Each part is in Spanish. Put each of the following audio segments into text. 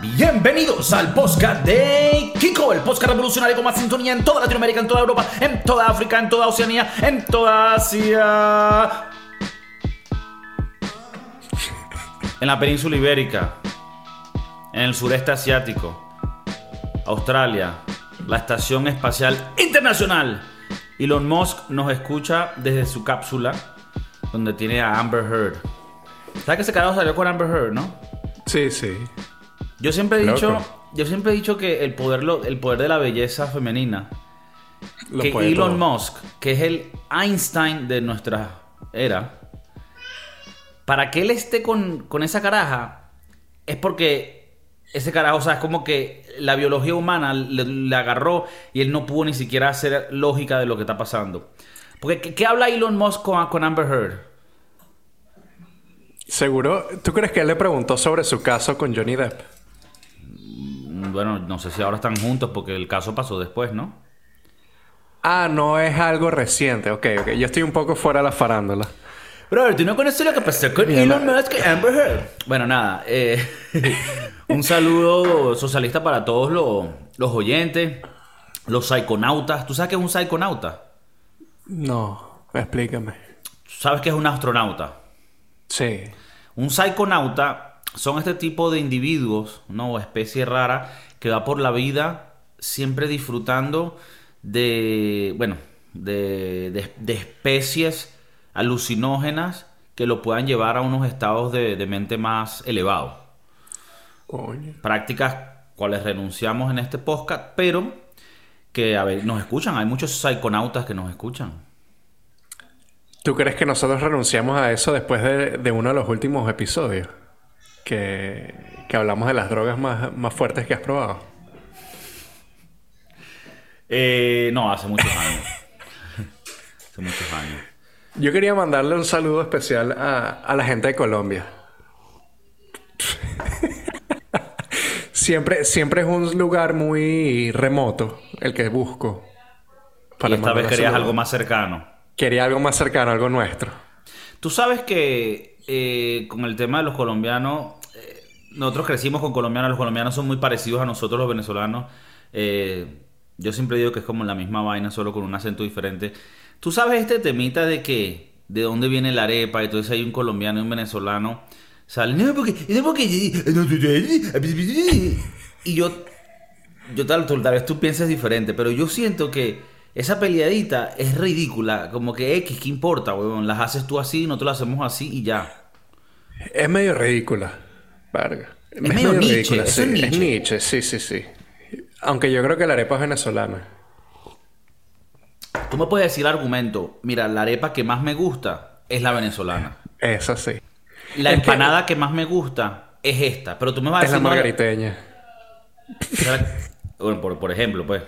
Bienvenidos al podcast de Kiko, el podcast revolucionario con más sintonía en toda Latinoamérica, en toda Europa, en toda África, en toda Oceanía, en toda Asia. En la península ibérica, en el sureste asiático, Australia, la Estación Espacial Internacional. Elon Musk nos escucha desde su cápsula, donde tiene a Amber Heard. ¿Sabes que ese carajo salió con Amber Heard, no? Sí, sí. Yo siempre he Loco. dicho, yo siempre he dicho que el poder, lo- el poder de la belleza femenina, Lo que Elon todo. Musk, que es el Einstein de nuestra era, para que él esté con, con esa caraja, es porque ese carajo, o sea, es como que la biología humana le, le agarró y él no pudo ni siquiera hacer lógica de lo que está pasando. Porque, ¿qué, qué habla Elon Musk con, con Amber Heard? Seguro, ¿tú crees que él le preguntó sobre su caso con Johnny Depp? Bueno, no sé si ahora están juntos porque el caso pasó después, ¿no? Ah, no es algo reciente. Ok, ok. Yo estoy un poco fuera de la farándula. Brother, ¿tú no conoces lo que pasó con Mira, Elon Musk y Amber Heard? Bueno, nada. eh, un saludo socialista para todos los, los oyentes, los psiconautas. ¿Tú sabes qué es un psiconauta? No, explícame. ¿Tú sabes qué es un astronauta? Sí. Un psiconauta son este tipo de individuos, ¿no? Especie rara que va por la vida siempre disfrutando de, bueno, de, de- de especies alucinógenas que lo puedan llevar a unos estados de, de mente más elevados. Coño. Prácticas cuales renunciamos en este podcast, pero que a ver, nos escuchan. Hay muchos psiconautas que nos escuchan. ¿Tú crees que nosotros renunciamos a eso después de, de uno de los últimos episodios? Que, que hablamos de las drogas más, más fuertes que has probado. Eh, no, hace muchos años. hace muchos años. Yo quería mandarle un saludo especial a, a la gente de Colombia. siempre, siempre es un lugar muy remoto el que busco. y esta vez querías saludo. algo más cercano. Quería algo más cercano, algo nuestro. Tú sabes que eh, con el tema de los colombianos, nosotros crecimos con colombianos, los colombianos son muy parecidos a nosotros los venezolanos. Eh, yo siempre digo que es como la misma vaina, solo con un acento diferente. Tú sabes este temita de que, de dónde viene la arepa, entonces hay un colombiano y un venezolano. Salen, no, porque, no, porque, y yo, yo tal, tal vez tú pienses diferente, pero yo siento que esa peleadita es ridícula. Como que X, ¿qué importa, weón? Las haces tú así, nosotros las hacemos así y ya. Es medio ridícula. Verga. Es, medio Nietzsche, eso sí. es Nietzsche. Es Nietzsche, sí, sí, sí. Aunque yo creo que la arepa es venezolana. Tú me puedes decir el argumento, mira, la arepa que más me gusta es la venezolana. Esa sí. La Es empanada que... más me gusta es esta. Pero tú me vas a Es la decir... margariteña. Bueno, por, por ejemplo, pues.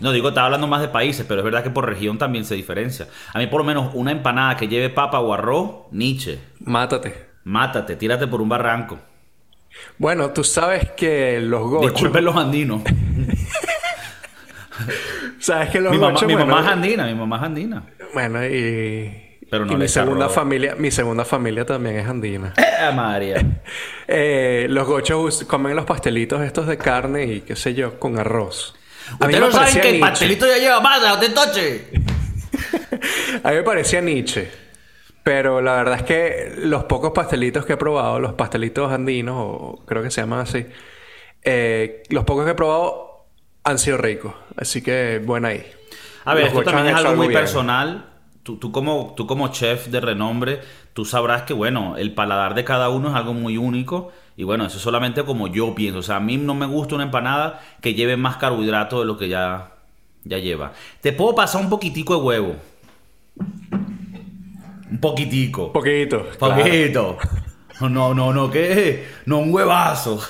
No digo, estaba hablando más de países, pero es verdad que por región también se diferencia. A mí, por lo menos, una empanada que lleve papa o arroz, Nietzsche. Mátate. Mátate, tírate por un barranco. Bueno, tú sabes que los gochos... Disculpen los andinos. Sabes que los mi mamá, gochos, mi bueno, mamá es andina, mi mamá es andina. Bueno, y... Pero no y mi segunda familia, mi segunda familia también es andina. ¡Eh, María! Eh, los gochos comen los pastelitos estos de carne y qué sé yo, con arroz. Ustedes no saben que el pastelito ya lleva masa, te toche. A mí me parecía Nietzsche. Pero la verdad es que los pocos pastelitos que he probado, los pastelitos andinos, o creo que se llaman así, eh, los pocos que he probado han sido ricos. Así que buena ahí. A ver, Los esto también es algo muy bien. personal. Tú, tú como, tú como chef de renombre, tú sabrás que, bueno, el paladar de cada uno es algo muy único. Y bueno, eso es solamente como yo pienso. O sea, a mí no me gusta una empanada que lleve más carbohidrato de lo que ya, ya lleva. Te puedo pasar un poquitico de huevo. Un poquitico. Poquito. claro. Poquito. No, no, no, ¿qué? No, un huevazo.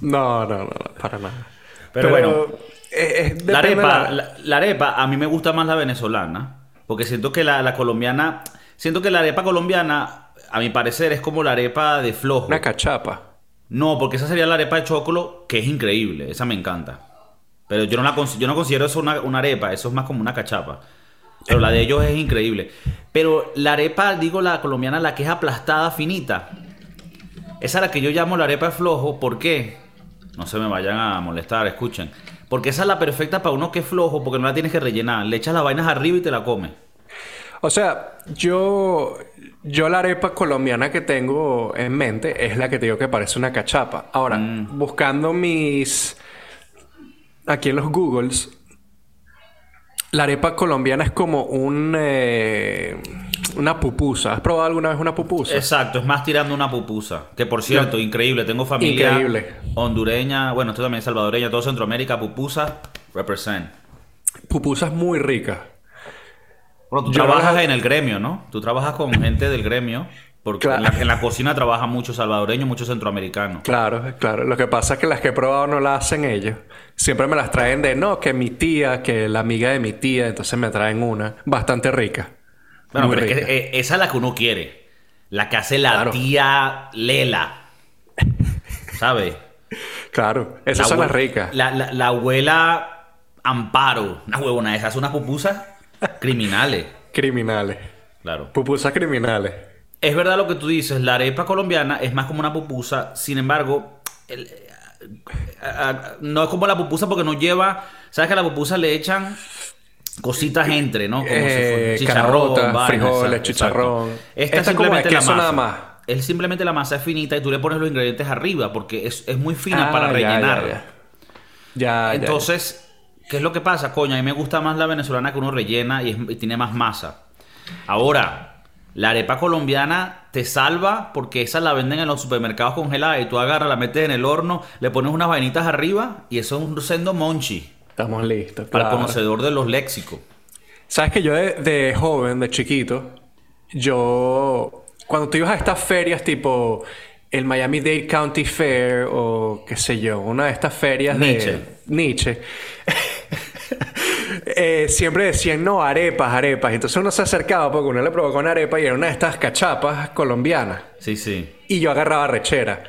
No, no, no, no, para nada. Pero bueno. La arepa, la- la, la arepa, a mí me gusta más la venezolana. Porque siento que la, la colombiana. Siento que la arepa colombiana, a mi parecer, es como la arepa de flojo. Una cachapa. No, porque esa sería la arepa de chocolo, que es increíble. Esa me encanta. Pero yo no, la yo no considero eso una, una arepa, eso es más como una cachapa. Pero la de ellos es increíble. Pero la arepa, digo la colombiana, la que es aplastada, finita. Esa es la que yo llamo la arepa de flojo. ¿Por qué? No se me vayan a molestar, escuchen. Porque esa es la perfecta para uno que es flojo, porque no la tienes que rellenar. Le echas las vainas arriba y te la comes. O sea, yo, yo la arepa colombiana que tengo en mente es la que te digo que parece una cachapa. Ahora, Mm. buscando mis... Aquí en los Googles, la arepa colombiana es como un... eh, una pupusa. ¿Has probado alguna vez una pupusa? Exacto, es más tirando una pupusa. Que por cierto, increíble. Tengo familia Increíble. hondureña, bueno, esto también es salvadoreña, todo Centroamérica, pupusa, represent. Pupusa es muy rica. Bueno, tú Yo trabajas en el gremio, ¿no? Tú trabajas con gente del gremio. Porque Claro. en, la, en la cocina trabajan muchos salvadoreños, muchos centroamericanos. Claro, claro. Lo que pasa es que las que he probado no las hacen ellos. Siempre me las traen de, no, que mi tía, que la amiga de mi tía, entonces me traen una bastante rica. Bueno, Muy pero es rica. que eh, esa es la que uno quiere. La que hace la Claro. tía Lela. ¿Sabes? Claro, esas son abue- las ricas. La, la- la abuela Amparo. Una huevona, esas son unas pupusas criminales. Criminales. Claro. Pupusas criminales. Es verdad lo que tú dices, la arepa colombiana es más como una pupusa, sin embargo, el- a- a- no es como la pupusa porque no lleva, sabes que a la pupusa le echan cositas entre, ¿no? Como Eh, si caraotas, vaina, frijoles, exacto, chicharrón. exacto. Esta, Esta es como de simplemente la masa. nada más. Es simplemente la masa es finita y tú le pones los ingredientes arriba porque es, es muy fina Ah, para ya, rellenar. Ya, ya. Ya, ya, Entonces, ¿qué es lo que pasa? Coño, a mí me gusta más la venezolana que uno rellena y, es- y tiene más masa. Ahora, la arepa colombiana te salva porque esa la venden en los supermercados congelada y tú agarras, la metes en el horno, le pones unas vainitas arriba y eso es un sendo monchi Estamos listos. para claro. el conocedor de los léxicos. Sabes que yo de, de joven, de chiquito, yo. Cuando tú ibas a estas ferias tipo el Miami Dade County Fair o qué sé yo, una de estas ferias Nietzsche. de Nietzsche. eh, siempre decían, no, arepas, arepas. Entonces uno se acercaba porque uno le provocó una arepa y era una de estas cachapas colombianas. Sí, sí. Y yo agarraba rechera.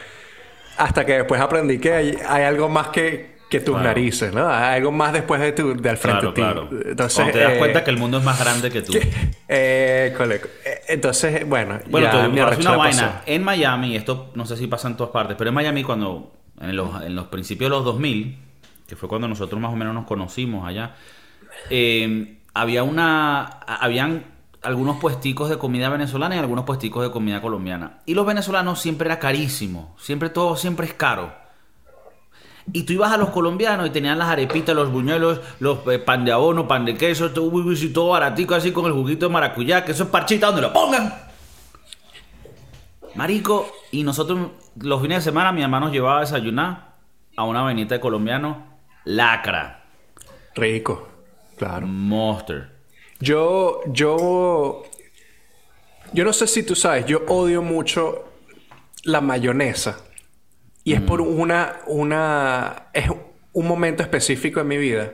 Hasta que después aprendí que hay, hay algo más que, que tus Claro. narices, ¿no? Hay algo más después de tu, del frente Claro, a ti. claro. Entonces, te das eh, cuenta que el mundo es más grande que tú. eh, cole- eh, entonces, bueno, Bueno, ya te, una vaina. pasó. En Miami, esto no sé si pasa en todas partes, pero en Miami cuando, en los, en los principios de los 2000, que fue cuando nosotros más o menos nos conocimos allá, eh, había una, habían algunos puesticos de comida venezolana y algunos puesticos de comida colombiana. Y los venezolanos siempre era carísimo, siempre todo, siempre es caro. Y tú ibas a los colombianos y tenían las arepitas, los buñuelos, los eh, pan de abono, pan de queso, todo, todo baratico así con el juguito de maracuyá, que eso es parchita donde lo pongan. Marico, y nosotros los fines de semana mi nos llevaba a desayunar a una vainita de colombiano, lacra, Rico, claro. monster. Yo, yo, yo no sé si tú sabes, yo odio mucho la mayonesa. Y es por una, una, es un momento específico en mi vida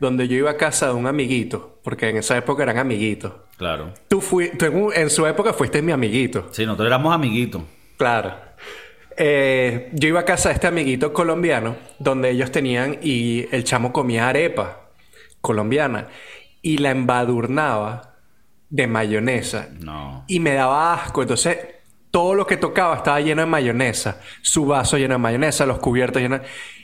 donde yo iba a casa de un amiguito, porque en esa época eran amiguitos. Claro. Tú, fui, tú en, en su época fuiste mi amiguito. Sí, nosotros éramos amiguitos. Claro. Eh, yo iba a casa de este amiguito colombiano, donde ellos tenían y el chamo comía arepa colombiana y la embadurnaba de mayonesa No. y me daba asco. Entonces, todo lo que tocaba estaba lleno de mayonesa, su vaso lleno de mayonesa, los cubiertos llenos.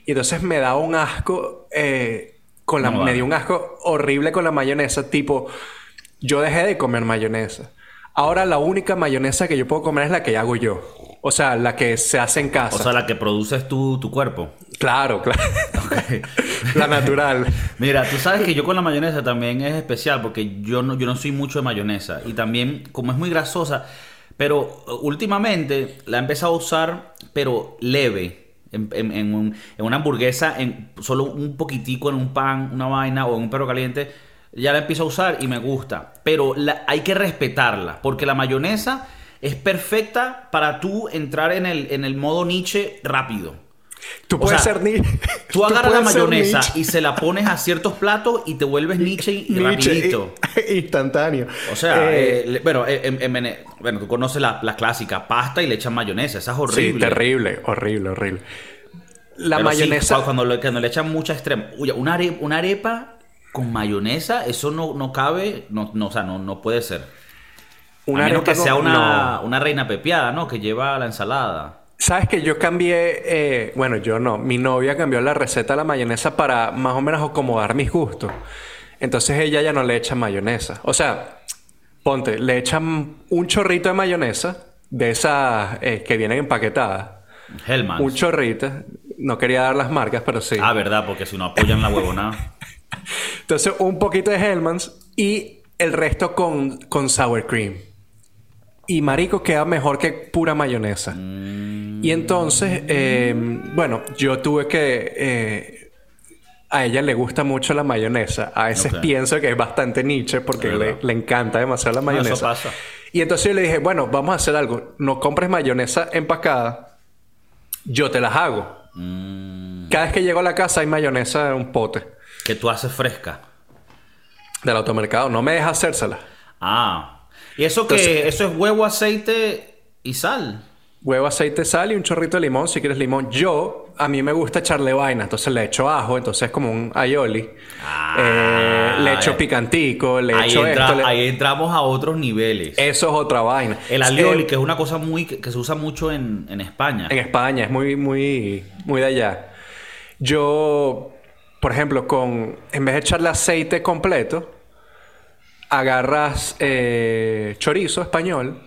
Y entonces me daba un asco, eh, con la, No me dio un asco horrible con la mayonesa, tipo, yo dejé de comer mayonesa. Ahora la única mayonesa que yo puedo comer es la que hago yo. O sea, la que se hace en casa. O sea, la que produces tú, tu cuerpo. claro, claro. la natural. Mira, tú sabes que yo con la mayonesa también es especial porque yo no, yo no soy mucho de mayonesa y también como es muy grasosa, pero uh, últimamente la he empezado a usar, pero leve. En, en- en un- en una hamburguesa, en solo un poquitico en un pan, una vaina o en un perro caliente, ya la empiezo a usar y me gusta. Pero la- hay que respetarla, porque la mayonesa es perfecta para tú entrar en el, en el modo Nietzsche rápido. Tú O puedes sea, ser ni. Tú agarras la mayonesa Nietzsche. y se la pones a ciertos platos y te vuelves Nietzsche y Nietzsche, rapidito. instantáneo. O sea, Eh, eh, bueno, eh, en Vene- bueno, tú conoces la, la clásica pasta y le echan mayonesa. Esa es horrible. Sí, terrible, horrible, horrible. La Pero mayonesa. cu- cuando, le, cuando le echan mucha extrema. Uy, una, are- una arepa con mayonesa, eso no, no cabe, no, no, o sea, no, no puede ser. Una a menos que sea una, no. una reina pepiada, ¿no? Que lleva la ensalada. Sabes que yo cambié, eh, bueno, yo no, mi novia cambió la receta de la mayonesa para más o menos acomodar mis gustos. Entonces ella ya no le echa mayonesa. O sea, ponte, le echan un chorrito de mayonesa de esas eh, que vienen empaquetadas. Hellman. Un chorrito. No quería dar las marcas, pero sí. Ah, verdad, porque si no apoyan la huevonada. Entonces, un poquito de Hellmann's y el resto con, con sour cream. Y marico queda mejor que pura mayonesa. Y entonces, eh, bueno, yo tuve que... eh, a ella le gusta mucho la mayonesa. A veces pienso que es bastante niche porque le, le encanta demasiado la No, mayonesa. eso pasa. Y entonces yo le dije, bueno, vamos a hacer algo. No compres mayonesa empacada. Yo te las hago. Mm, Cada vez que llego a la casa hay mayonesa en un pote que tú haces fresca. del automercado. No me deja hacérsela. Ah. ¿Y eso que Entonces- Eso es huevo, aceite y sal. Huevo, aceite, sal y un chorrito de limón si quieres limón. Yo, a mí me gusta echarle vaina, entonces le echo ajo, entonces es como un aioli. Ah, Eh, le echo eh. picantico, le Ahí, echo entra- esto. le- ahí entramos a otros niveles. Eso es otra vaina. El alioli, Eh, que es una cosa muy que, que se usa mucho en, en España. En España, es muy, muy, muy de allá. Yo, por ejemplo, con en vez de echarle aceite completo, agarras eh, chorizo español,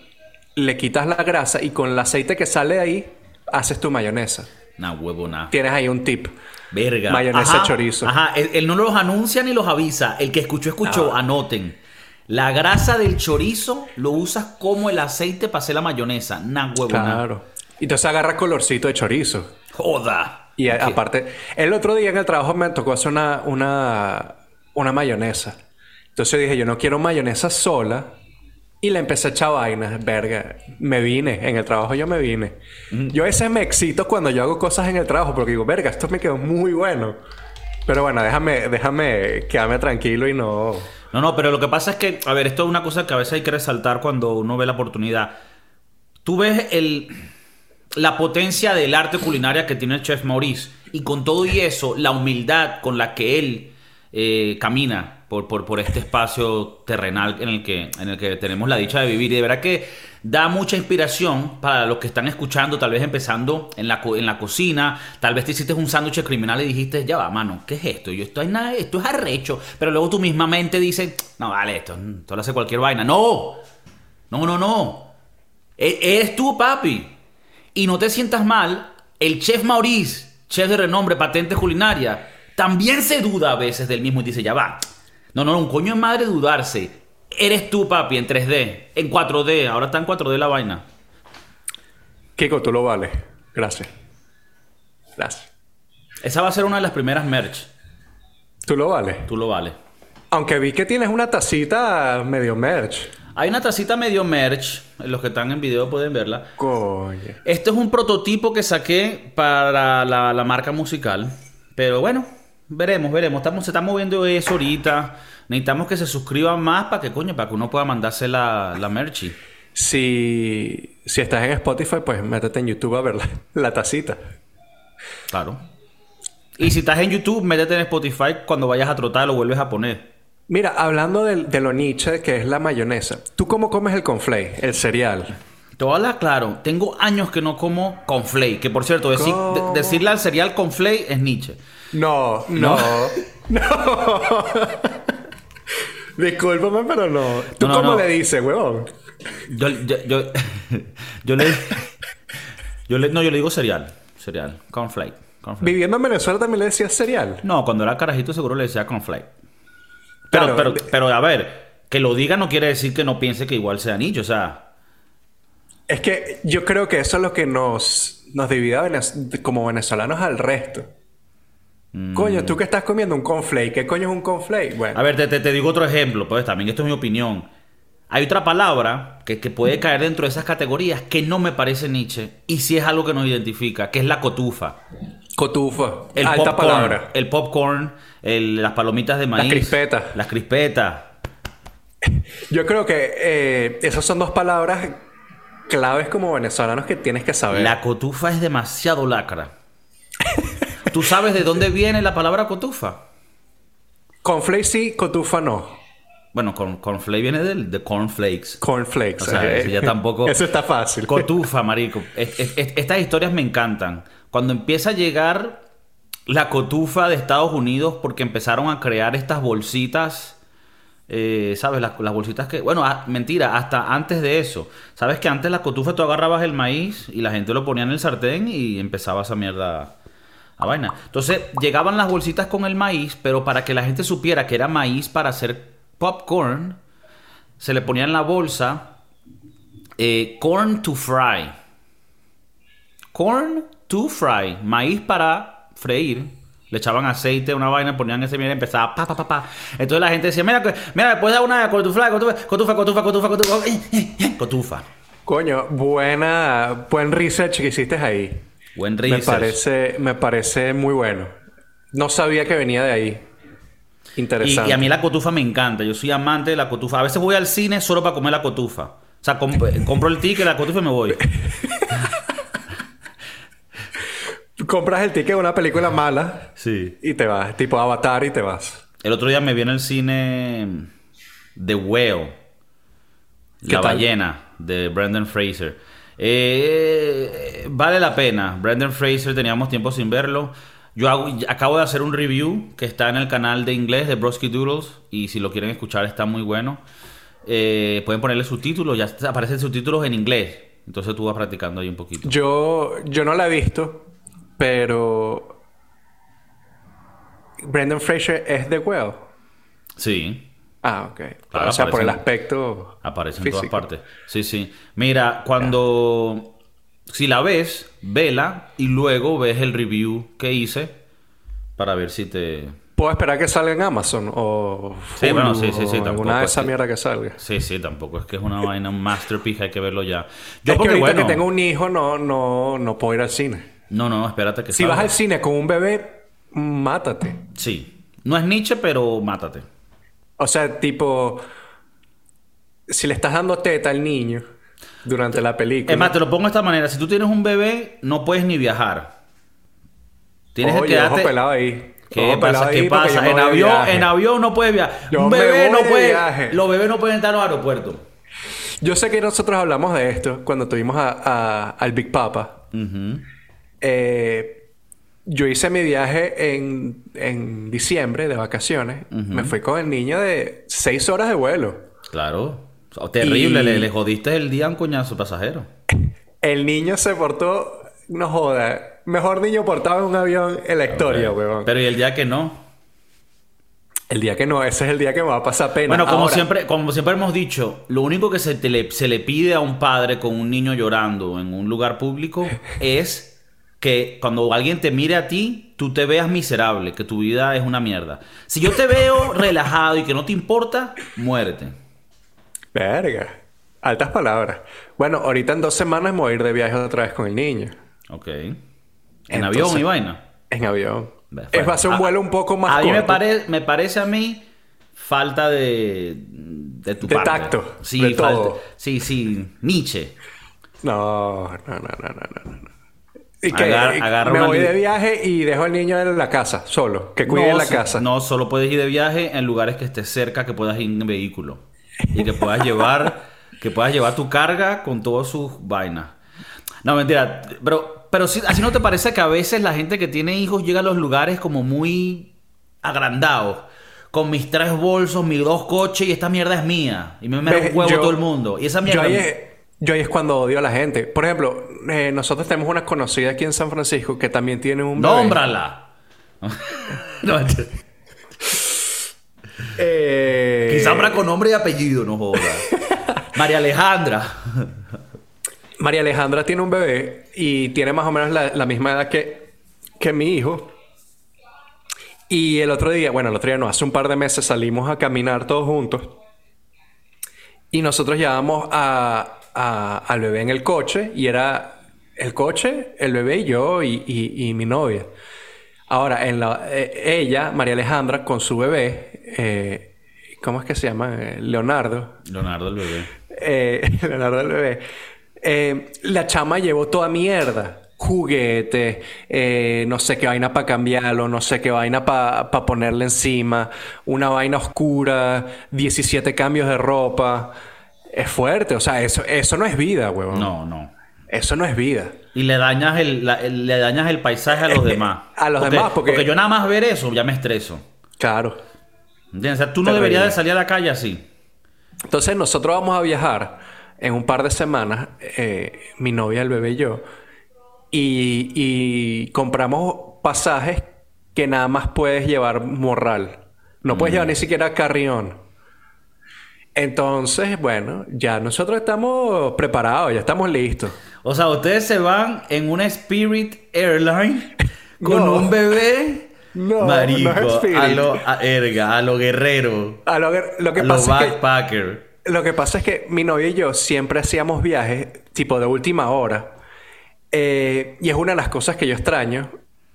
le quitas la grasa y con el aceite que sale de ahí, haces tu mayonesa. Una huevona. Tienes ahí un tip. Verga. Mayonesa Ajá, chorizo. Ajá, él, él no los anuncia ni los avisa. El que escuchó, escuchó. Ah. Anoten. La grasa del chorizo lo usas como el aceite para hacer la mayonesa. Una huevona. Claro. Y entonces agarra colorcito de chorizo. Joda. Y aparte, el otro día en el trabajo me tocó hacer una, una, una mayonesa. Entonces dije, yo no quiero mayonesa sola. Y le empecé a echar vainas, verga. Me vine, en el trabajo yo me vine. Yo a veces me excito cuando yo hago cosas en el trabajo porque digo, verga, esto me quedó muy bueno. Pero bueno, déjame, déjame quedarme tranquilo y no... No, no, pero lo que pasa es que, a ver, esto es una cosa que a veces hay que resaltar cuando uno ve la oportunidad. Tú ves el, la potencia del arte culinaria que tiene el chef Maurice y con todo y eso, la humildad con la que él eh, camina por, por, por este espacio terrenal en el, que, en el que tenemos la dicha de vivir. Y de verdad que da mucha inspiración para los que están escuchando, tal vez empezando en la, en la cocina, tal vez te hiciste un sándwich criminal y dijiste, ya va, mano, ¿qué es esto? Yo esto es, nada, esto es arrecho. Pero luego tu misma mente dice, no, vale, esto, esto lo hace cualquier vaina. No, no, no, no. E- Eres tú, papi. Y no te sientas mal. El chef Maurice, chef de renombre, patente culinaria, también se duda a veces del mismo y dice, ya va. No, no, un coño es madre dudarse. Eres tú, papi, en 3D, en 4D. Ahora está en 4D la vaina. Kiko, tú lo vales. Gracias. Gracias. Esa va a ser una de las primeras merch. Tú lo vales. Tú lo vales. Aunque vi que tienes una tacita medio merch. Hay una tacita medio merch. Los que están en video pueden verla. Coño. Este es un prototipo que saqué para la, la marca musical. Pero bueno, veremos, veremos. Estamos, se está moviendo eso ahorita. Necesitamos que se suscriban más para que, coño, para que uno pueda mandarse la, la merchi. Si, si estás en Spotify, pues métete en YouTube a ver la, la tacita. Claro. Y si estás en YouTube, métete en Spotify. Cuando vayas a trotar, lo vuelves a poner. Mira, hablando del- de, lo niche que es la mayonesa, ¿tú cómo comes el conflay, el cereal? Te voy a hablar claro. Tengo años que no como conflay. Que por cierto, decir- ¿Cómo? de- decirle al cereal conflay es Nietzsche. No, no, no. Discúlpame, pero no. ¿Tú No, no, cómo no. le dices, huevón? Yo, yo, yo, yo le, yo le. No, yo le digo cereal. Cereal. Cornflake. cornflake. Viviendo en Venezuela también le decías cereal. No, cuando era carajito seguro le decía cornflake. Pero, Claro. pero, pero a ver, que lo diga no quiere decir que no piense que igual sea nicho. O sea, Es que yo creo que eso es lo que nos, nos divide a Venez- como venezolanos al resto. Coño, tú que estás comiendo un conflake, ¿qué coño es un conflake? Bueno, a ver, te, te- te digo otro ejemplo. Pues también esto es mi opinión. Hay otra palabra que, que puede caer dentro de esas categorías que no me parece Nietzsche y sí es algo que nos identifica, que es la cotufa. cotufa, El alta popcorn, palabra. El popcorn, el- las palomitas de maíz. crispetas. Las crispetas. Yo creo que eh, esas son dos palabras claves como venezolanos que tienes que saber. La cotufa es demasiado lacra. ¿Tú sabes de dónde viene la palabra cotufa? Conflake sí, cotufa no. Bueno, corn, cornflake viene del de cornflakes. Cornflakes. O sea, eh, eso ya tampoco... Eso está fácil. Cotufa, marico. Es- es- es- estas historias me encantan. Cuando empieza a llegar la cotufa de Estados Unidos porque empezaron a crear estas bolsitas, eh, ¿sabes? Las, las bolsitas que... Bueno, ah, mentira, hasta antes de eso. ¿Sabes que antes la cotufa tú agarrabas el maíz y la gente lo ponía en el sartén y empezaba esa mierda a vaina? Entonces llegaban las bolsitas con el maíz, pero para que la gente supiera que era maíz para hacer popcorn, se le ponía en la bolsa eh, corn to fry. Corn to fry. Maíz para freír. Le echaban aceite, una vaina, ponían ese mierda y empezaba pa, pa, pa, pa. Entonces la gente decía, mira, mira, después da una cotufa, cotufa, cotufa, cotufa, cotufa, eh, cotufa. Coño, buena, buen research que hiciste ahí. Buen Me research. parece, me parece muy bueno. No sabía que venía de ahí. Interesante. y a mí la cotufa me encanta. Yo soy amante de la cotufa. A veces voy al cine solo para comer la cotufa. O sea, comp- compro el ticket, la cotufa y me voy. Compras el ticket de una película mala Sí. y te vas. Tipo Avatar y te vas. El otro día me vi en el cine The Whale. ¿Qué La tal? ballena de Brendan Fraser. Eh, vale la pena. Brendan Fraser, teníamos tiempo sin verlo. Yo hago- acabo de hacer un review que está en el canal de inglés de Broski Doodles. Y si lo quieren escuchar, está muy bueno. Eh, pueden ponerle subtítulos, ya aparecen subtítulos en inglés. Entonces tú vas practicando ahí un poquito. Yo, yo no la he visto, pero. Brendan Fraser es The Well. Sí. Ah, ok. Claro, o sea, por el aspecto. Aparece en todas partes. Sí, sí. Mira, cuando... Si la ves, vela y luego ves el review que hice para ver si te... ¿Puedo esperar que salga en Amazon o. Sí, bueno, sí, sí, sí, Alguna de es esa que- mierda que salga. Sí, sí, tampoco es que es una vaina, un masterpiece, hay que verlo ya. Yo es que porque, ahorita bueno... que tengo un hijo no, no, no puedo ir al cine. No, no, espérate que Si salga. vas al cine con un bebé, mátate. Sí. No es Nietzsche, pero mátate. O sea, tipo, si le estás dando teta al niño durante la película. Es más, te lo pongo de esta manera. Si tú tienes un bebé, no puedes ni viajar. Tienes Oye, que quedarte... ojo pelado ahí. ¿Qué Ojo pasa? ¿Qué pasa? En avión, viaje. en avión no puedes viajar. Yo un bebé no de puede. viaje. Los bebés no pueden estar en los aeropuertos. Yo sé que nosotros hablamos de esto cuando tuvimos a- a- al Big Papa. Ujú. Eh, yo hice mi viaje en, en diciembre de vacaciones. Me fui con el niño de seis horas de vuelo. Claro. O terrible, Y- le, le jodiste el día a un coñazo pasajero. El niño se portó, no joda, mejor niño portado en un avión en la historia, huevón. Pero y el día que no. El día que no, ese es el día que me va a pasar pena. Bueno, como Ahora, siempre, como siempre hemos dicho, lo único que se, te le, se le pide a un padre con un niño llorando en un lugar público es que cuando alguien te mire a ti, tú te veas miserable, que tu vida es una mierda. Si yo te veo relajado y que no te importa, muérete. Verga. Altas palabras. Bueno, ahorita en dos semanas me voy a ir de viaje otra vez con el niño. Ok. En Entonces- avión y vaina. En avión. Es, va a ser un a- vuelo un poco más A mí me, corto. pare- me parece a mí falta de, de tu De parte. tacto, Sí, de falta. todo. Sí, sí. Nietzsche. No, no, no, no, no, no, no. Y que Agar- y agarra me una voy li- de viaje y dejo al niño en la casa, solo. Que cuide no, la casa. No, solo puedes ir de viaje en lugares que estés cerca, que puedas ir en vehículo. Y que puedas llevar, que puedas llevar tu carga con todas sus vainas. No, mentira. Pero, pero sí, así no te parece que a veces la gente que tiene hijos llega a los lugares como muy agrandados. Con mis tres bolsos, mis dos coches y esta mierda es mía. Y me me da Ve, un huevo yo- todo el mundo. Y esa Yo mierda... ahí, es, yo ahí es cuando odio a la gente. Por ejemplo, eh, nosotros tenemos una conocida aquí en San Francisco que también tiene un bebé. ¡Nómbrala! no. Eh, Quizá habrá con nombre y apellido, no jodas. María Alejandra. María Alejandra tiene un bebé y tiene más o menos la, la misma edad que, que mi hijo. Y el otro día, bueno, el otro día no, hace un par de meses salimos a caminar todos juntos. Y nosotros llevamos a, a- al bebé en el coche y era el coche, el bebé y yo y, y- y mi novia. Ahora, en la, eh, ella, María Alejandra, con su bebé, eh, ¿cómo es que se llama? Leonardo. Leonardo el bebé. Eh, Leonardo el bebé. Eh, la chama llevó toda mierda. juguetes, eh, no sé qué vaina para cambiarlo, no sé qué vaina para ponerle encima, una vaina oscura, 17 cambios de ropa. Es fuerte, o sea, eso, eso no es vida, huevón. No, no. Eso no es vida. Y le dañas el, le dañas el paisaje a los demás. a los demás, porque... Porque yo nada más ver eso ya me estreso. Claro. ¿Entiendes? O sea, tú no deberías de salir a la calle así. Entonces nosotros vamos a viajar en un par de semanas, eh, mi novia, el bebé y yo, y, compramos pasajes que nada más puedes llevar morral. No puedes llevar mm. ni siquiera carrión. Entonces, bueno, ya nosotros estamos preparados, ya estamos listos. O sea, ustedes se van en una Spirit Airline con un bebé. No, marico, a lo erga, a lo guerrero. A lo, lo que a pasa backpacker. lo que pasa es que mi novia y yo siempre hacíamos viajes tipo de última hora. Eh, y es una de las cosas que yo extraño,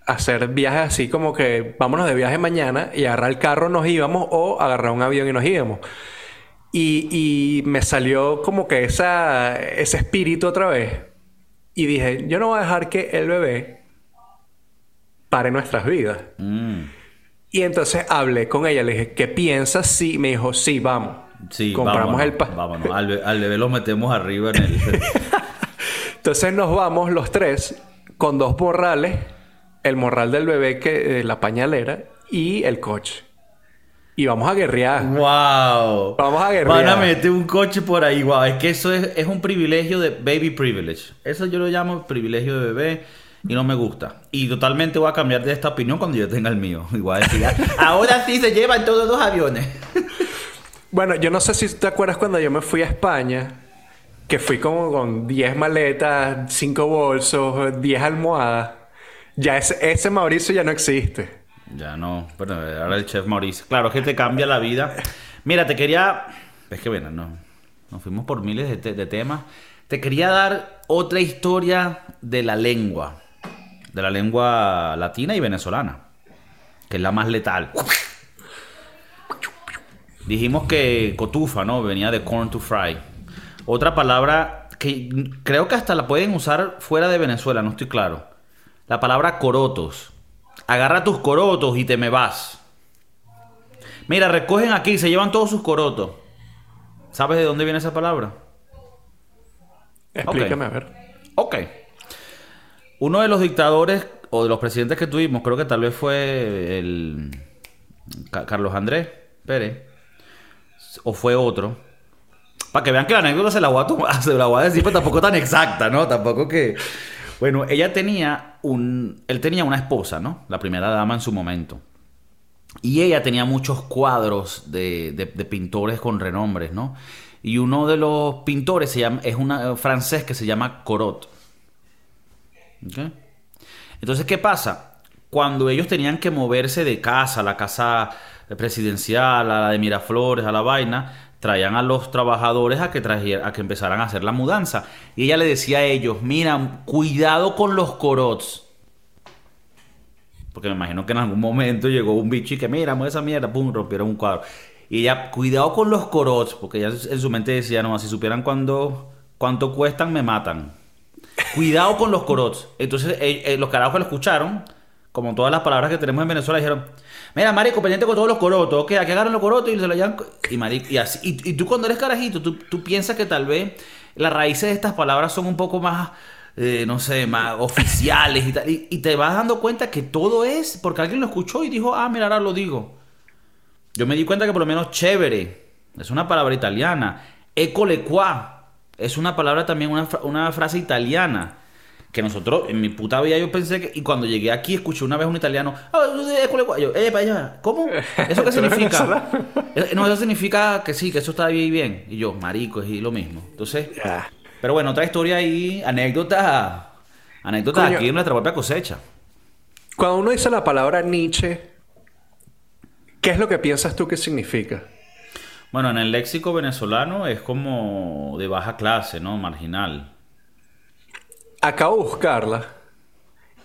hacer viajes así como que vámonos de viaje mañana y agarrar el carro nos íbamos o agarrar un avión y nos íbamos. Y, me salió como que esa, ese espíritu otra vez. Y dije, yo no voy a dejar que el bebé pare nuestras vidas. Mm. Y entonces hablé con ella, le dije, ¿qué piensas? Sí, me dijo, sí, vamos. Sí, compramos vámonos, el pa Vámonos, al, al, bebé lo metemos arriba en el. entonces nos vamos los tres con dos morrales: el morral del bebé, que eh, la pañalera, y el coche. Y vamos a guerrear. ¡Wow! Vamos a guerrear. Van a meter un coche por ahí. ¡Wow! Es que eso es, es un privilegio de baby privilege. Eso yo lo llamo privilegio de bebé y no me gusta. Y totalmente voy a cambiar de esta opinión cuando yo tenga el mío. Igual decir, ahora sí se llevan todos los aviones. bueno, yo no sé si te acuerdas cuando yo me fui a España, que fui como con 10 maletas, 5 bolsos, 10 almohadas. Ya ese, ese Mauricio ya no existe. Ya no, bueno, ahora el chef Mauricio. Claro, que te cambia la vida. Mira, te quería. Es que bueno, no. Nos fuimos por miles de, temas. Te quería dar otra historia de la lengua. De la lengua latina y venezolana. Que es la más letal. Dijimos que cotufa, ¿no? Venía de corn to fry. Otra palabra que creo que hasta la pueden usar fuera de Venezuela, no estoy claro. La palabra corotos agarra tus corotos y te me vas. Mira, recogen aquí, se llevan todos sus corotos. ¿Sabes de dónde viene esa palabra? Explícame a ver. Ok. Uno de los dictadores o de los presidentes que tuvimos, creo que tal vez fue el Carlos Andrés Pérez, o fue otro. Para que vean que la anécdota se la voy a, se la voy a decir, pero tampoco tan exacta, ¿no? Tampoco que... Bueno, ella tenía un... Él tenía una esposa, ¿no? La primera dama en su momento. Y ella tenía muchos cuadros de, pintores con renombres, ¿no? Y uno de los pintores se llama, es un francés que se llama Corot. Entonces, ¿qué pasa? Cuando ellos tenían que moverse de casa, la casa presidencial, a la de Miraflores, a la vaina, traían a los trabajadores a que, a que empezaran a hacer la mudanza. Y ella le decía a ellos, mira, cuidado con los corots. Porque me imagino que en algún momento llegó un bicho y que, mira, mueve esa mierda, pum, rompieron un cuadro. Y ella, cuidado con los corots, porque ella en su mente decía, no, si supieran cuándo, cuánto cuestan, me matan. Cuidado con los corots. Entonces eh, eh, los carajos lo escucharon, como todas las palabras que tenemos en Venezuela, dijeron, Mira, marico, pendiente con todos los corotos. Ok, aquí agarran los corotos y se lo llevan. Y, marico, y, así. Y, tú cuando eres carajito, tú, tú, piensas que tal vez las raíces de estas palabras son un poco más, eh, no sé, más oficiales y tal. Y, te vas dando cuenta que todo es porque alguien lo escuchó y dijo, ah, mira, ahora lo digo. Yo me di cuenta que por lo menos chévere es una palabra italiana. Ecole qua es una palabra también, una, una frase italiana que nosotros, en mi puta vida yo pensé que, y cuando llegué aquí escuché una vez un italiano, ah, yo, eh, para allá, ¿cómo? ¿Eso qué significa? Eh, no, eso significa que sí, que eso está bien bien. Y yo, marico, es lo mismo. Entonces, pero bueno, otra historia ahí, anécdota, anécdota aquí en nuestra propia cosecha. Cuando uno dice la palabra Nietzsche, ¿qué es lo que piensas tú que significa? Bueno, en el léxico venezolano es como de baja clase, ¿no? Marginal. Acabo de buscarla.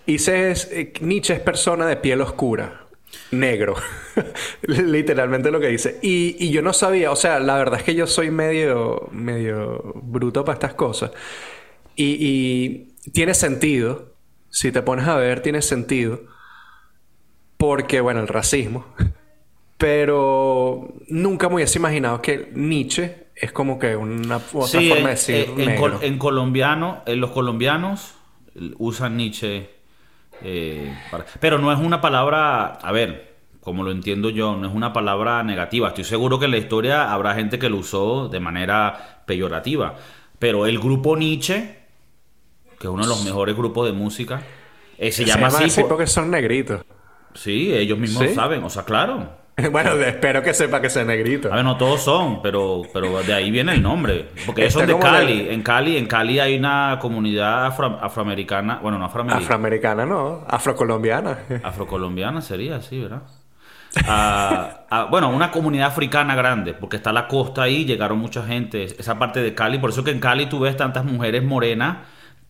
Y es, eh, Nietzsche es persona de piel oscura. Negro. Literalmente lo que dice. Y, yo no sabía, o sea, la verdad es que yo soy medio, medio bruto para estas cosas. Y, tiene sentido, si te pones a ver, tiene sentido. Porque, bueno, el racismo. Pero nunca me hubiese imaginado que Nietzsche es como que una otra Sí, forma de decir en- en negro. col- en colombiano, en los colombianos usan Nietzsche. eh, para- pero no es una palabra, a ver, como lo entiendo yo, no es una palabra negativa. Estoy seguro que en la historia habrá gente que lo usó de manera peyorativa. Pero el grupo Nietzsche, que es uno de los mejores grupos de música, eh, se, Se llama así. así por- porque son negritos. Sí, ellos mismos ¿Sí? saben, o sea, claro. bueno, espero que sepa que sea negrito. A ver, no todos son, pero, pero de ahí viene el nombre. Porque ellos son Está de Cali. de- En Cali, en Cali hay una comunidad afro- afroamericana, bueno, no afroamericana, Afroamericana, no. Afrocolombiana. afrocolombiana sería, sí, ¿verdad? Ah, ah, bueno, una comunidad africana grande, porque está la costa ahí, llegaron mucha gente, esa parte de Cali, por eso que en Cali tú ves tantas mujeres morenas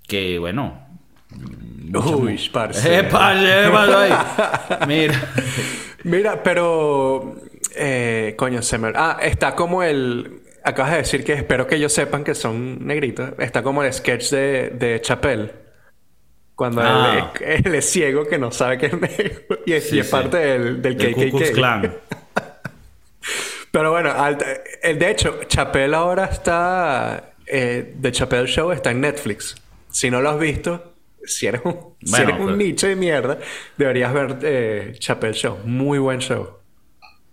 que, bueno... Uy, parce. ¡Eh, parce! ¿qué pasó ahí? Mira. Mira, pero... Eh, coño, se me... Ah, está como el... Acabas de decir que espero que ellos sepan que son negritos. Está como el sketch de, de Chappelle. Cuando Ah. él, es- él es ciego que no sabe que es negro. Y es, Sí, y es sí. parte del, del KKK. Klan. Pero bueno, al- el, de hecho, Chappelle ahora está... Eh, The Chappelle Show está en Netflix. Si no lo has visto, si eres un, si Bueno, eres un pero- nicho de mierda, deberías ver eh, Chappelle Show. Muy buen show.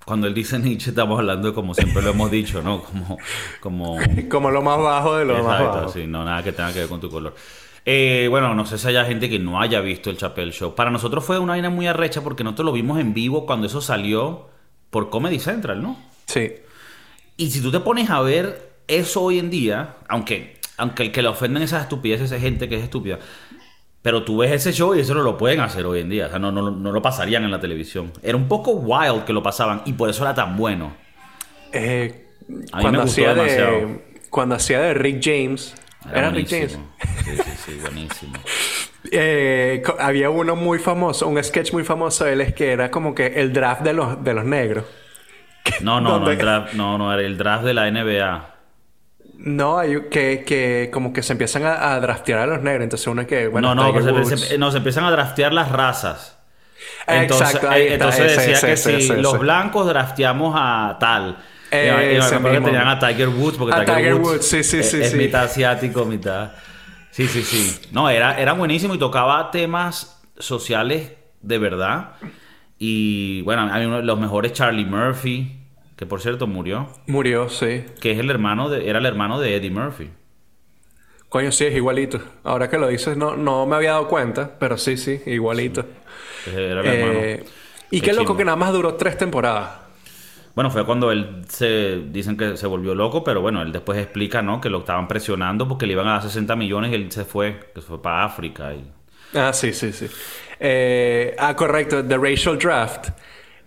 Cuando él dice Nietzsche, estamos hablando de como siempre lo hemos dicho, ¿no? Como, como Como lo más bajo de lo más Exacto, bajo. sí, no nada que tenga que ver con tu color. Eh, bueno, no sé si haya gente que no haya visto el Chapel Show. Para nosotros fue una vaina muy arrecha porque nosotros lo vimos en vivo cuando eso salió por Comedy Central, ¿no? Sí. Y si tú te pones a ver eso hoy en día, aunque, aunque el que le ofenden esas estupideces es gente que es estúpida, pero tú ves ese show y eso no lo pueden hacer hoy en día. O sea, no, no, no lo pasarían en la televisión. Era un poco wild que lo pasaban y por eso era tan bueno. Eh, A mí cuando me gustó hacía de cuando hacía de Rick James, era, Rick James. Sí, sí, sí, buenísimo. Eh, había uno muy famoso, un sketch muy famoso de él es que era como que el draft de los de los negros. No, no, no, el draft, no, no, era el draft de la NBA. No, hay que, que como que se empiezan a, a draftear a los negros, entonces uno que bueno, no, no, pues se, se- no, se empiezan a draftear las razas. Entonces, Exacto, ahí eh, está, entonces ese, decía ese, que ese, si los blancos drafteamos a tal. Y- y me Ese acuerdo que tenían a Tiger Woods porque A Tiger, Tiger Woods, Woods, sí, sí, es, sí, es mitad asiático, mitad. Sí, sí, sí. No, era, era buenísimo y tocaba temas sociales de verdad. Y bueno, hay uno de los mejores, Charlie Murphy, que por cierto murió, Murió, sí. que es el hermano de, era el hermano de Eddie Murphy. Coño, sí, es igualito. Ahora que lo dices, no, no me había dado cuenta, pero sí, sí, igualito. Era el hermano. Eh, y Qué qué loco que nada más duró tres temporadas. Bueno, fue cuando él se dicen que se volvió loco, pero bueno, él después explica, ¿no? Que lo estaban presionando porque le iban a dar 60 millones y él se fue, que se fue para África. Y... Ah, sí, sí, sí. Eh, ah, correcto, The Racial Draft.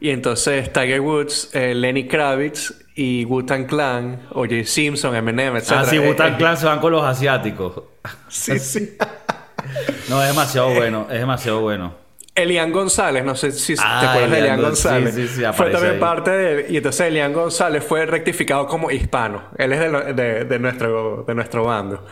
Y entonces Tiger Woods, eh, Lenny Kravitz y Wu-Tang Clan, O.J. Simpson, Eminem, etc. Ah, sí, Eh, Wu-Tang eh, Clan se van con los asiáticos. Sí, sí. No, es demasiado bueno, es demasiado bueno. Elian González, no sé si Ah, te acuerdas de Elian Elian Gon- González. sí, sí, sí, fue también ahí. parte de... Y entonces Elian González fue rectificado como hispano. Él es de, lo- de- de nuestro, de nuestro bando.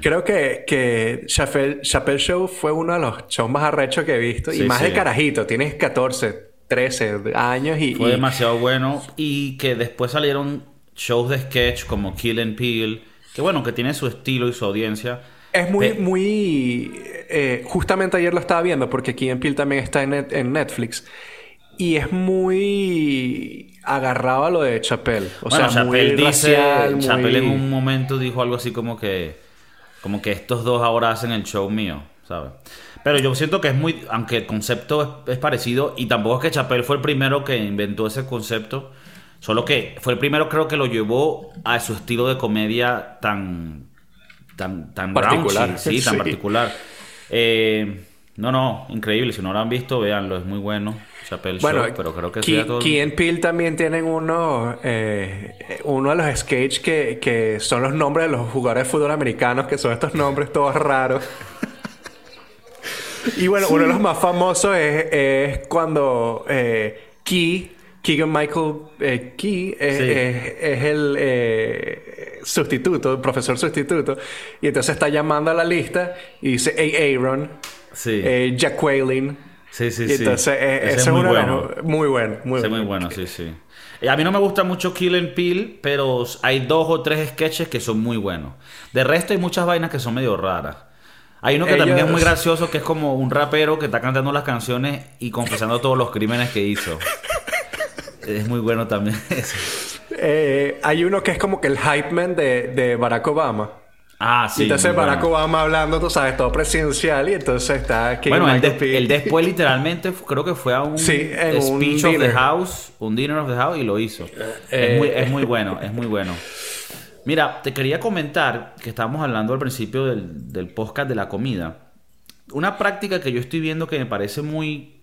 Creo que, que Chappelle, Chappelle Show fue uno de los shows más arrechos que he visto. y más de carajito. Tienes 14, 13 años y... Fue y- demasiado bueno. Y que después salieron shows de sketch como Kill and Peel, que bueno, que tiene su estilo y su audiencia. Es muy, muy... eh, justamente ayer lo estaba viendo porque en Peel también está en, net- en Netflix. Y es muy agarrado a lo de Chappelle. O bueno, sea, Chappelle muy dice, racial, muy... Chappelle en un momento dijo algo así como que, como que estos dos ahora hacen el show mío, ¿sabes? Pero yo siento que es muy, aunque el concepto es, es parecido y tampoco es que Chappelle fue el primero que inventó ese concepto, solo que fue el primero creo que lo llevó a su estilo de comedia tan, tan, tan Particular, raunchy, sí, tan particular. Eh, no, no, increíble. Si no lo han visto, véanlo, es muy bueno. Chappelle Bueno, Show, pero creo que Key, todo. Key and Peele también tienen uno, eh, uno de los sketches que, que son los nombres de los jugadores de fútbol americanos, que son estos nombres todos raros. y bueno, uno de los más famosos es, es cuando eh, Key, Keegan Michael eh, Key, es, Sí. es- es el eh, sustituto, el profesor sustituto, y entonces está llamando a la lista y dice, hey Aaron, sí. eh, Jack Whaling. Sí, sí, sí. Entonces, eh, ese es muy bueno. muy bueno, muy bueno. muy bueno, sí, sí. A mí no me gusta mucho Kill and Peel, pero hay dos o tres sketches que son muy buenos. De resto hay muchas vainas que son medio raras. Hay uno que también es muy gracioso, que es como un rapero que está cantando las canciones y confesando todos los crímenes que hizo. es muy bueno también eh, hay uno que es como que el hype man de, de Barack Obama. Ah, sí. Y entonces Barack Obama hablando, tú sabes, todo presidencial y entonces está aquí. Bueno, el después literalmente creo que fue a un speech of the house, un dinner of the house y lo hizo. Eh, es, muy, bueno, es muy bueno. Mira, te quería comentar que estábamos hablando al principio del, podcast de la comida. Una práctica que yo estoy viendo que me parece muy,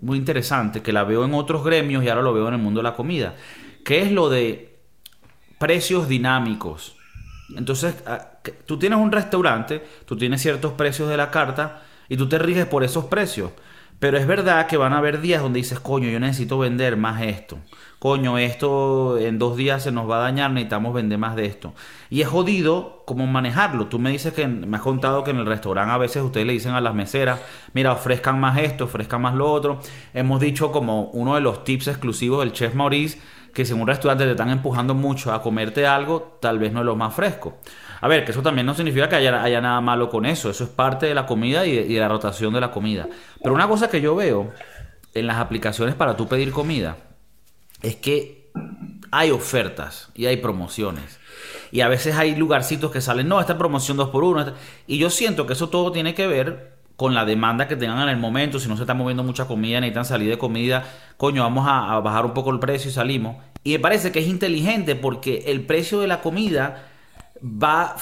muy interesante, que la veo en otros gremios y ahora lo veo en el mundo de la comida, que es lo de precios dinámicos. Entonces, ah, tú tienes un restaurante, tú tienes ciertos precios de la carta y tú te riges por esos precios. Pero es verdad que van a haber días donde dices, coño, yo necesito vender más esto. Coño, esto en dos días se nos va a dañar, necesitamos vender más de esto. Y es jodido cómo manejarlo. Tú me dices que, me has contado que en el restaurante a veces ustedes le dicen a las meseras, mira, ofrezcan más esto, ofrezcan más lo otro. Hemos dicho como uno de los tips exclusivos del chef Maurice, que si en un restaurante te están empujando mucho a comerte algo, tal vez no es lo más fresco. A ver, que eso también no significa que haya, nada malo con eso. Eso es parte de la comida y de, la rotación de la comida. Pero una cosa que yo veo en las aplicaciones para tú pedir comida es que hay ofertas y hay promociones. Y a veces hay lugarcitos que salen, no, esta promoción 2 por 1 Y yo siento que eso todo tiene que ver con la demanda que tengan en el momento. Si no se está moviendo mucha comida, necesitan salir de comida, coño, vamos a, a bajar un poco el precio y salimos. Y me parece que es inteligente porque el precio de la comida va,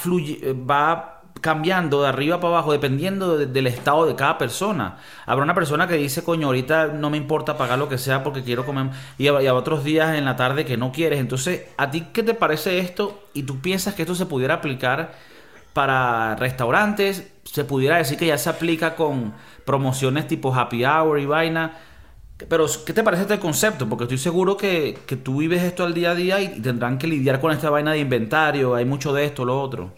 va cambiando de arriba para abajo dependiendo del estado de cada persona. Habrá una persona que dice, coño, ahorita no me importa pagar lo que sea porque quiero comer. Y a, otros días en la tarde que no quieres. Entonces, ¿a ti qué te parece esto? ¿Y tú piensas que esto se pudiera aplicar para restaurantes? ¿Se pudiera decir que ya se aplica con promociones tipo happy hour y vaina? Pero, ¿qué te parece este concepto? Porque estoy seguro que, tú vives esto al día a día y tendrán que lidiar con esta vaina de inventario, hay mucho de esto, lo otro.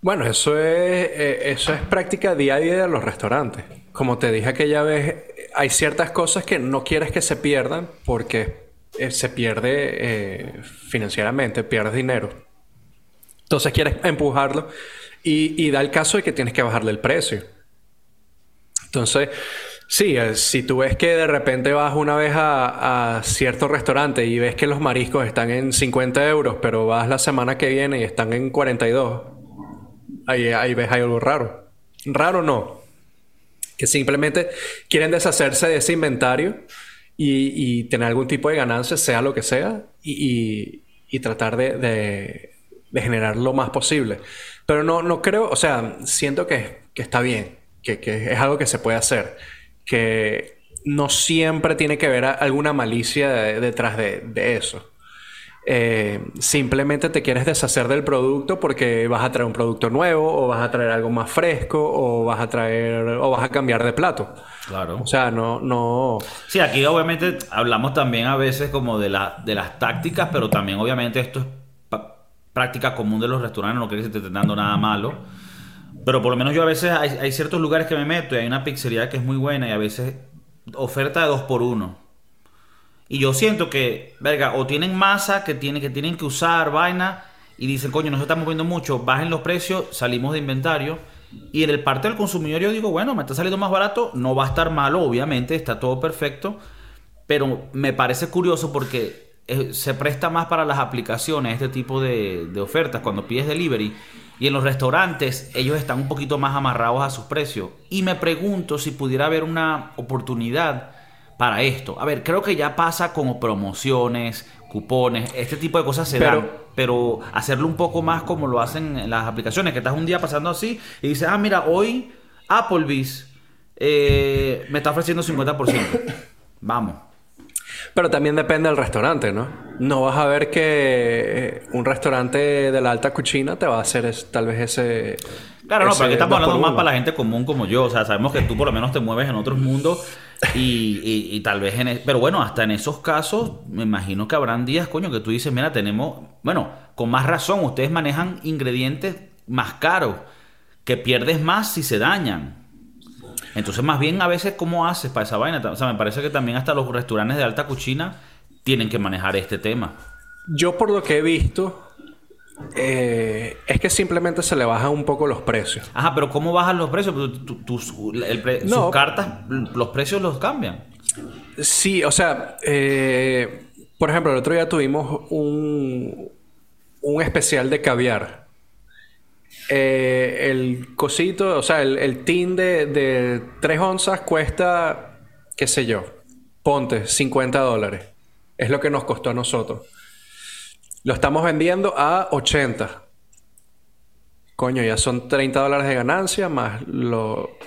Bueno, eso es, eh, eso es práctica día a día de los restaurantes. Como te dije aquella vez, hay ciertas cosas que no quieres que se pierdan porque eh, se pierde eh, financieramente, pierdes dinero. Entonces quieres empujarlo y, y da el caso de que tienes que bajarle el precio. Entonces, Sí, eh, si tú ves que de repente vas una vez a, cierto restaurante y ves que los mariscos están en 50 euros, pero vas la semana que viene y están en 42, ahí, ahí ves algo raro. Raro no. Que simplemente quieren deshacerse de ese inventario y, tener algún tipo de ganancia, sea lo que sea, y, tratar de, generar lo más posible. Pero no, no creo, o sea, siento que, está bien, que es algo que se puede hacer que no siempre tiene que haber alguna malicia detrás de, eso. Eh, simplemente te quieres deshacer del producto porque vas a traer un producto nuevo o vas a traer algo más fresco o vas a traer o vas a cambiar de plato. Claro. O sea, no, no. Sí, aquí obviamente hablamos también a veces como de, la, de las tácticas, pero también obviamente esto es práctica común de los restaurantes, no quiere decir que te estén dando nada malo. Pero por lo menos yo a veces hay, ciertos lugares que me meto y hay una pizzería que es muy buena y a veces oferta de dos por uno. Y yo siento que, verga, o tienen masa que, tienen que tienen que usar, vaina, y dicen, coño, nos estamos viendo mucho, bajen los precios, salimos de inventario. Y en el parte del consumidor yo digo, bueno, me está saliendo más barato, no va a estar malo, obviamente, está todo perfecto. Pero me parece curioso porque eh, se presta más para las aplicaciones este tipo de, de ofertas cuando pides delivery y en los restaurantes ellos están un poquito más amarrados a sus precios. Y me pregunto si pudiera haber una oportunidad para esto. A ver, creo que ya pasa como promociones, cupones, este tipo de cosas se dan. Pero hacerlo un poco más como lo hacen en las aplicaciones, que estás un día pasando así y dices, ah, mira, hoy Applebee's eh, me está ofreciendo 50%. Vamos. Pero también depende del restaurante, ¿no? No vas a ver que un restaurante de la alta cuchina te va a hacer tal vez ese... Claro, no, pero aquí estamos hablando más para la gente común como yo. O sea, sabemos que tú por lo menos te mueves en otros mundos y, y, tal vez en... E, pero bueno, hasta en esos casos me imagino que habrán días, coño, que tú dices, mira, tenemos... Bueno, con más razón, ustedes manejan ingredientes más caros, que pierdes más si se dañan. Entonces, más bien a veces, ¿cómo haces para esa vaina? O sea, me parece que también hasta los restaurantes de alta cuchina tienen que manejar este tema. Yo por lo que he visto, eh, es que simplemente se le bajan un poco los precios. Ajá, pero ¿cómo bajan los precios? Tus, Sus cartas, los precios los cambian. Sí, o sea, eh, por ejemplo, el otro día tuvimos un, un especial de caviar. Eh, el cosito, o sea, el, el tin de, de 3 onzas cuesta, qué sé yo, ponte 50 dólares. Es lo que nos costó a nosotros. Lo estamos vendiendo a 80. Coño, ya son 30 dólares de ganancia más lo,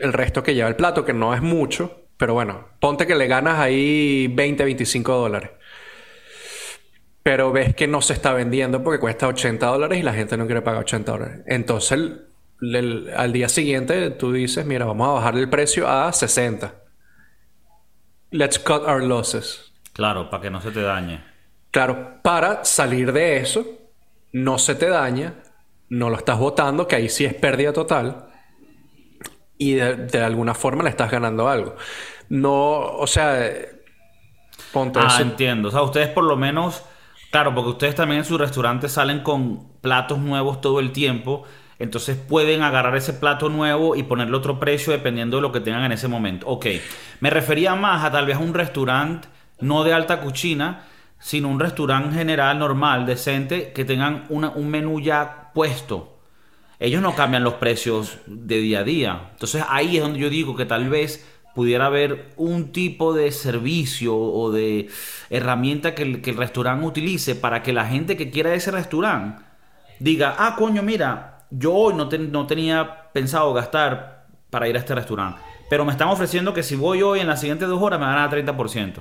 el resto que lleva el plato, que no es mucho. Pero bueno, ponte que le ganas ahí 20, 25 dólares. Pero ves que no se está vendiendo porque cuesta 80 dólares y la gente no quiere pagar 80 dólares. Entonces, al día siguiente tú dices, mira, vamos a bajar el precio a 60. Let's cut our losses. Claro, para que no se te dañe. Claro, para salir de eso, no se te daña, no lo estás votando, que ahí sí es pérdida total, y de, alguna forma le estás ganando algo. No, o sea, ponte ah, entiendo. O sea, ustedes por lo menos, claro, porque ustedes también en su restaurante salen con platos nuevos todo el tiempo. Entonces pueden agarrar ese plato nuevo y ponerle otro precio dependiendo de lo que tengan en ese momento. Ok, me refería más a tal vez un restaurante no de alta cuchina, sino un restaurante general, normal, decente, que tengan un menú ya puesto. Ellos no cambian los precios de día a día. Entonces ahí es donde yo digo que tal vez pudiera haber un tipo de servicio o de herramienta que el, que el restaurante utilice para que la gente que quiera ese restaurante diga, ah, coño, mira, yo hoy no, no tenía pensado gastar para ir a este restaurante, pero me están ofreciendo que si voy hoy en las siguientes dos horas me van a dar 30%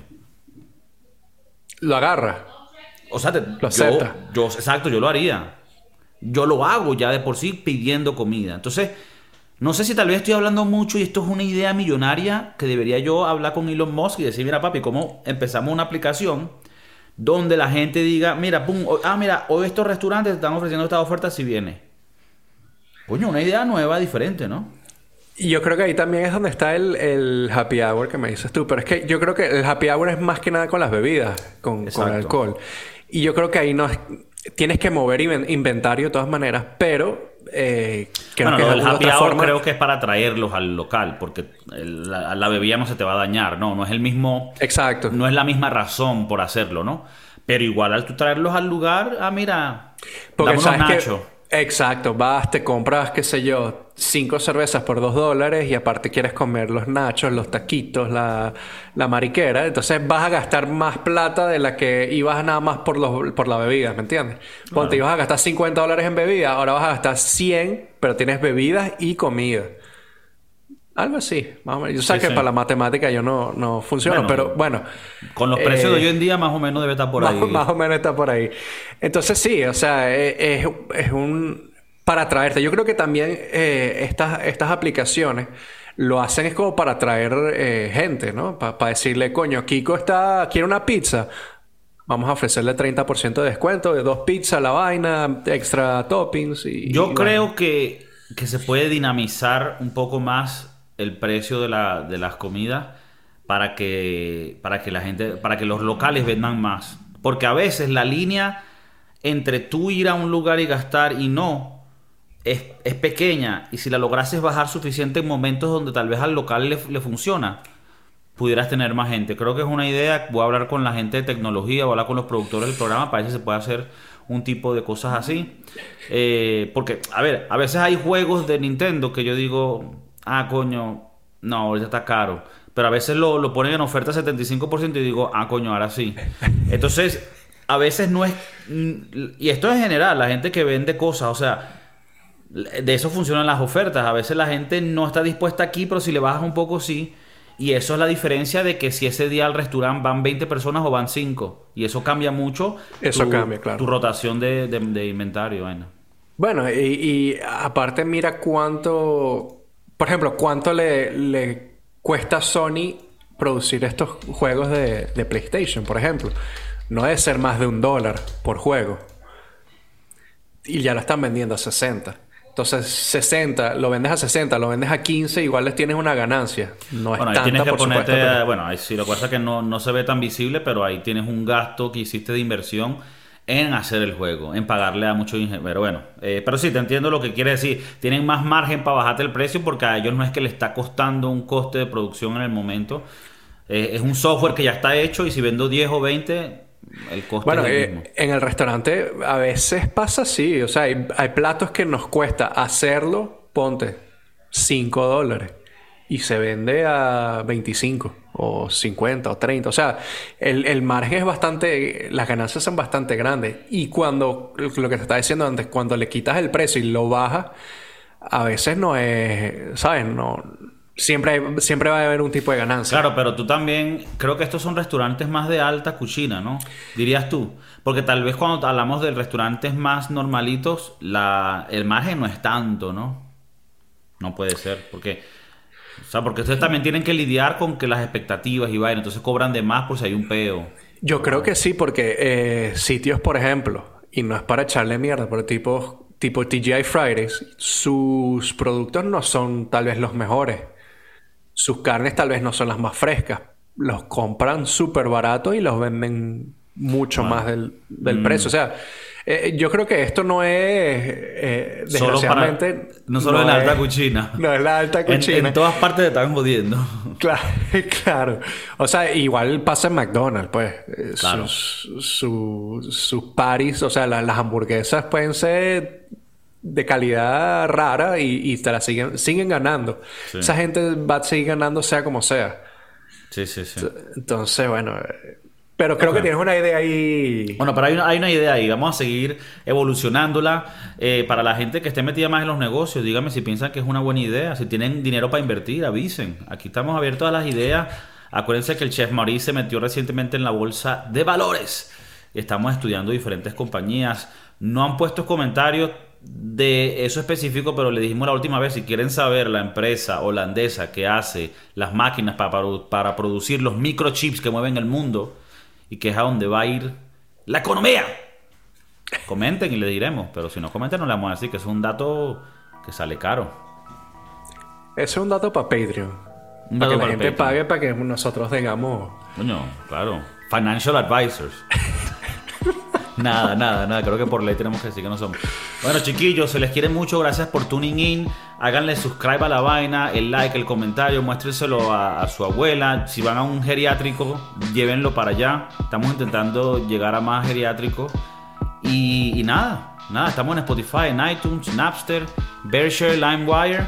lo agarra. O sea, lo acepta. Yo, exacto, yo lo haría. Yo lo hago ya de por sí pidiendo comida. Entonces, no sé si tal vez estoy hablando mucho y esto es una idea millonaria que debería yo hablar con Elon Musk y decir, mira papi, ¿cómo empezamos una aplicación donde la gente diga, mira, pum, ah, mira, hoy estos restaurantes están ofreciendo esta oferta si viene. Coño, una idea nueva, diferente, ¿no? Y yo creo que ahí también es donde está el, happy hour que me dices tú. Pero es que yo creo que el happy hour es más que nada con las bebidas, con, con el alcohol. Y yo creo que ahí no tienes que mover inventario de todas maneras, pero eh, creo que el happy hour creo que es para traerlos al local, porque la, bebida no se te va a dañar, no, no es el mismo. Exacto. No es la misma razón por hacerlo, ¿no? Pero igual al tú traerlos al lugar, ah, mira, porque sabes Exacto, vas, te compras, qué sé yo, cinco cervezas por dos dólares y aparte quieres comer los nachos, los taquitos, la, la, mariquera, entonces vas a gastar más plata de la que ibas nada más por, los, por la bebida, ¿me entiendes? Ponte, ibas a gastar 50 dólares en bebida, ahora vas a gastar 100, pero tienes bebidas y comida. Algo así, más o menos. Yo sé que para la matemática yo no, no funciono, pero bueno. Con los precios de eh, hoy en día más o menos debe estar por ahí. Más o menos está por ahí. Entonces sí, o sea, e, es, es un... Para atraerte. Yo creo que también eh, estas, estas aplicaciones lo hacen es como para atraer eh, gente, ¿no? Para decirle, coño, Kiko está... quiere una pizza. Vamos a ofrecerle 30% de descuento de dos pizzas, la vaina, extra toppings y... Yo creo que, que se puede dinamizar un poco más el precio de, la, de las comidas para que, para que la gente, para que los locales vendan más. Porque a veces la línea entre tú ir a un lugar y gastar y no es, pequeña. Y si la lograses bajar suficiente en momentos donde tal vez al local le, funciona, pudieras tener más gente. Creo que es una idea. Voy a hablar con la gente de tecnología, voy a hablar con los productores del programa para ver si se puede hacer un tipo de cosas así. Eh, porque, a ver, a veces hay juegos de Nintendo que yo digo, ah, coño, no, ahorita está caro. Pero a veces lo, lo ponen en oferta 75% y digo, ah, coño, ahora sí. Entonces, a veces no es... Y esto en general, la gente que vende cosas, o sea, de eso funcionan las ofertas. A veces la gente no está dispuesta aquí, pero si le bajas un poco, sí. Y eso es la diferencia de que si ese día al restaurante van 20 personas o van 5. Y eso cambia mucho. Eso tu, cambia, claro. Tu rotación de, de, inventario. Bueno, bueno y, y, aparte mira cuánto por ejemplo, ¿cuánto le, cuesta a Sony producir estos juegos de, PlayStation, por ejemplo? No debe ser más de un dólar por juego. Y ya lo están vendiendo a 60. Entonces, 60, lo vendes a 60, lo vendes a 15, igual les tienes una ganancia. No es bueno, ahí tanta, tienes que por ponerte, supuesto, pero- bueno, ahí sí, lo que pasa es que no, no se ve tan visible, pero ahí tienes un gasto que hiciste de inversión en hacer el juego, en pagarle a muchos ingenieros. Pero bueno, eh, pero sí, te entiendo lo que quiere decir. Tienen más margen para bajarte el precio porque a ellos no es que le está costando un coste de producción en el momento. Eh, es un software que ya está hecho y si vendo 10 o 20, el coste Bueno, es el eh, mismo. en el restaurante a veces pasa así. O sea, hay, hay platos que nos cuesta hacerlo, ponte 5 dólares. Y se vende a 25 o 50 o 30. O sea, el, el margen es bastante... Las ganancias son bastante grandes. Y cuando... Lo que te estaba diciendo antes, cuando le quitas el precio y lo bajas, a veces no es... ¿Sabes? No... Siempre, siempre va a haber un tipo de ganancia. Claro, pero tú también, creo que estos son restaurantes más de alta cuchina, ¿no? Dirías tú. Porque tal vez cuando hablamos de restaurantes más normalitos, la, el margen no es tanto, ¿no? No puede ser, porque... O sea, porque ustedes también tienen que lidiar con que las expectativas y vaina, entonces cobran de más por si hay un peo. Yo creo que sí, porque eh, sitios, por ejemplo, y no es para echarle mierda, pero tipo, tipo TGI Fridays, sus productos no son tal vez los mejores. Sus carnes tal vez no son las más frescas. Los compran súper barato y los venden mucho más del, del precio. O sea, eh, yo creo que esto no es, eh, Solo para- desgraciadamente... no solo en la alta cuchina. No es la alta cuchina. en todas partes te están jodiendo. Claro, claro. O sea, igual pasa en McDonald's, pues. Eh, Claro. Sus, su- sus paris, o sea, la- las hamburguesas pueden ser de calidad rara y, y te las siguen, siguen ganando. Sí. Esa gente va a seguir ganando sea como sea. Sí, sí, sí. Entonces, bueno. eh, Pero creo que tienes una idea ahí. Bueno, pero hay una, hay una idea ahí. Vamos a seguir evolucionándola. Eh, para la gente que esté metida más en los negocios, díganme si piensan que es una buena idea. Si tienen dinero para invertir, avisen. Aquí estamos abiertos a las ideas. Acuérdense que el chef Maurice se metió recientemente en la bolsa de valores. Estamos estudiando diferentes compañías. No han puesto comentarios de eso específico, pero le dijimos la última vez, si quieren saber la empresa holandesa que hace las máquinas para, para, para producir los microchips que mueven el mundo y que es a donde va a ir la economía. Comenten y le diremos, pero si no comentan no le vamos a decir que es un dato que sale caro. Ese es un dato para Patreon. Un para que la gente Patreon. pague para que nosotros tengamos. Coño, claro. Financial advisors. nada, nada, nada. Creo que por ley tenemos que decir que no somos. Bueno, chiquillos, se les quiere mucho. Gracias por tuning in. Háganle subscribe a la vaina, el like, el comentario. Muéstrenselo a, a su abuela. Si van a un geriátrico, llévenlo para allá. Estamos intentando llegar a más geriátricos. Y, y nada, nada. Estamos en Spotify, en iTunes, Napster, Bearshare, LimeWire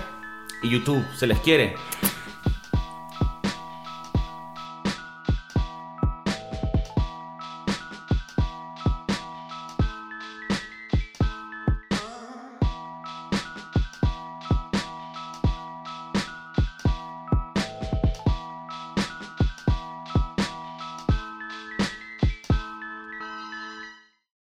y YouTube. Se les quiere.